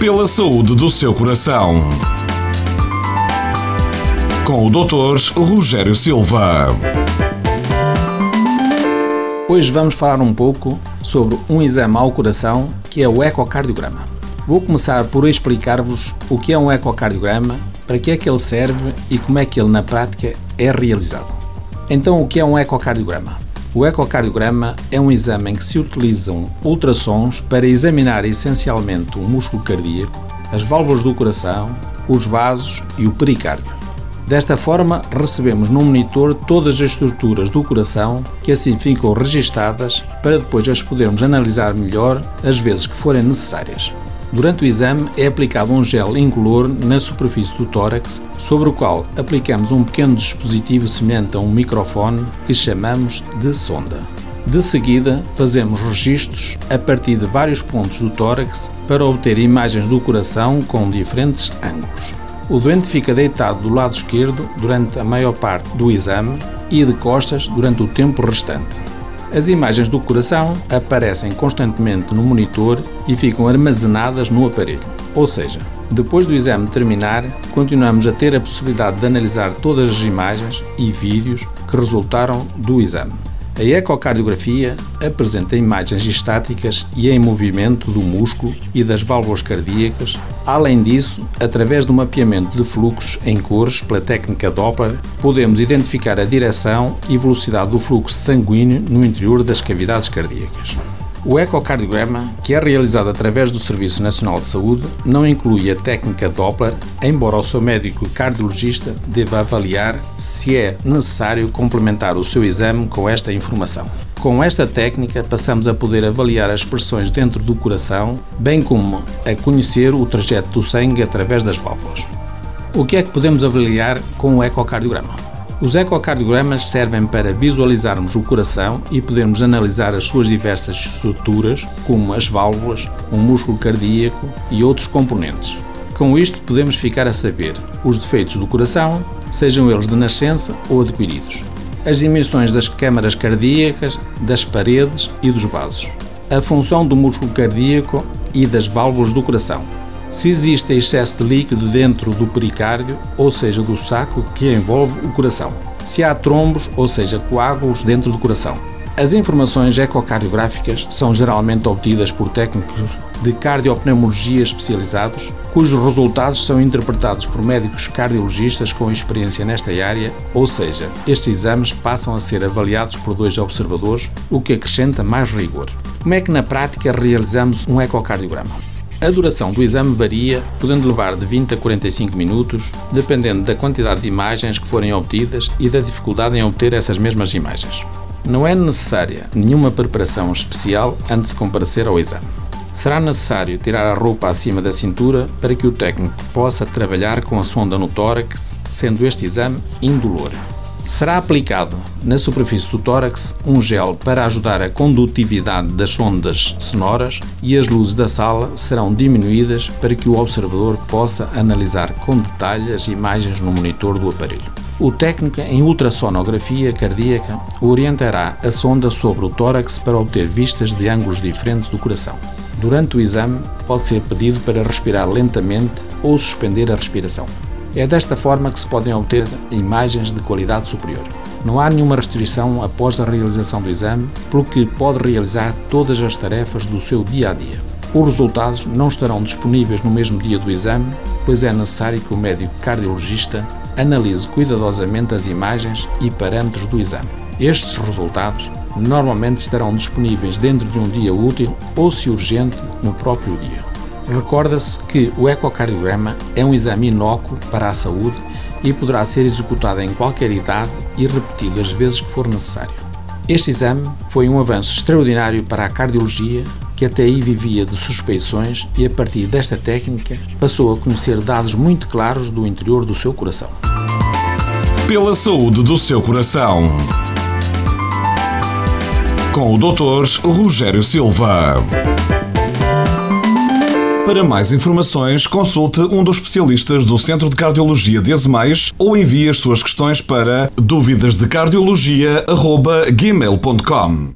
Pela saúde do seu coração. Com o Dr. Rogério Silva. Hoje vamos falar um pouco sobre um exame ao coração que é o ecocardiograma. Vou começar por explicar-vos o que é um ecocardiograma, para que é que ele serve e como é que ele na prática é realizado. Então, o que é um ecocardiograma? O ecocardiograma é um exame em que se utilizam ultrassons para examinar essencialmente o músculo cardíaco, as válvulas do coração, os vasos e o pericárdio. Desta forma, recebemos no monitor todas as estruturas do coração que assim ficam registadas para depois as podermos analisar melhor as vezes que forem necessárias. Durante o exame é aplicado um gel incolor na superfície do tórax, sobre o qual aplicamos um pequeno dispositivo semelhante a um microfone que chamamos de sonda. De seguida, fazemos registros a partir de vários pontos do tórax para obter imagens do coração com diferentes ângulos. O doente fica deitado do lado esquerdo durante a maior parte do exame e de costas durante o tempo restante. As imagens do coração aparecem constantemente no monitor e ficam armazenadas no aparelho. Ou seja, depois do exame terminar, continuamos a ter a possibilidade de analisar todas as imagens e vídeos que resultaram do exame. A ecocardiografia apresenta imagens estáticas e em movimento do músculo e das válvulas cardíacas. Além disso, através do mapeamento de fluxos em cores pela técnica Doppler, podemos identificar a direção e velocidade do fluxo sanguíneo no interior das cavidades cardíacas. O ecocardiograma, que é realizado através do Serviço Nacional de Saúde, não inclui a técnica Doppler, embora o seu médico cardiologista deva avaliar se é necessário complementar o seu exame com esta informação. Com esta técnica, passamos a poder avaliar as pressões dentro do coração, bem como a conhecer o trajeto do sangue através das válvulas. O que é que podemos avaliar com o ecocardiograma? Os ecocardiogramas servem para visualizarmos o coração e podermos analisar as suas diversas estruturas, como as válvulas, o músculo cardíaco e outros componentes. Com isto, podemos ficar a saber os defeitos do coração, sejam eles de nascença ou adquiridos, as dimensões das câmaras cardíacas, das paredes e dos vasos, a função do músculo cardíaco e das válvulas do coração, se existe excesso de líquido dentro do pericárdio, ou seja, do saco que envolve o coração, se há trombos, ou seja, coágulos dentro do coração. As informações ecocardiográficas são geralmente obtidas por técnicos de cardiopneumologia especializados, cujos resultados são interpretados por médicos cardiologistas com experiência nesta área, ou seja, estes exames passam a ser avaliados por dois observadores, o que acrescenta mais rigor. Como é que na prática realizamos um ecocardiograma? A duração do exame varia, podendo levar de 20 a 45 minutos, dependendo da quantidade de imagens que forem obtidas e da dificuldade em obter essas mesmas imagens. Não é necessária nenhuma preparação especial antes de comparecer ao exame. Será necessário tirar a roupa acima da cintura para que o técnico possa trabalhar com a sonda no tórax, sendo este exame indolor. Será aplicado na superfície do tórax um gel para ajudar a condutividade das sondas sonoras e as luzes da sala serão diminuídas para que o observador possa analisar com detalhe as imagens no monitor do aparelho. O técnico em ultrassonografia cardíaca orientará a sonda sobre o tórax para obter vistas de ângulos diferentes do coração. Durante o exame, pode ser pedido para respirar lentamente ou suspender a respiração. É desta forma que se podem obter imagens de qualidade superior. Não há nenhuma restrição após a realização do exame, pelo que pode realizar todas as tarefas do seu dia a dia. Os resultados não estarão disponíveis no mesmo dia do exame, pois é necessário que o médico cardiologista analise cuidadosamente as imagens e parâmetros do exame. Estes resultados normalmente estarão disponíveis dentro de um dia útil ou, se urgente, no próprio dia. Recorda-se que o ecocardiograma é um exame inócuo para a saúde e poderá ser executado em qualquer idade e repetido as vezes que for necessário. Este exame foi um avanço extraordinário para a cardiologia, que até aí vivia de suspeições e, a partir desta técnica, passou a conhecer dados muito claros do interior do seu coração. Pela saúde do seu coração. Com o Dr. Rogério Silva. Para mais informações, consulte um dos especialistas do Centro de Cardiologia de Azemais ou envie as suas questões para dúvidasdecardiologia.gmail.com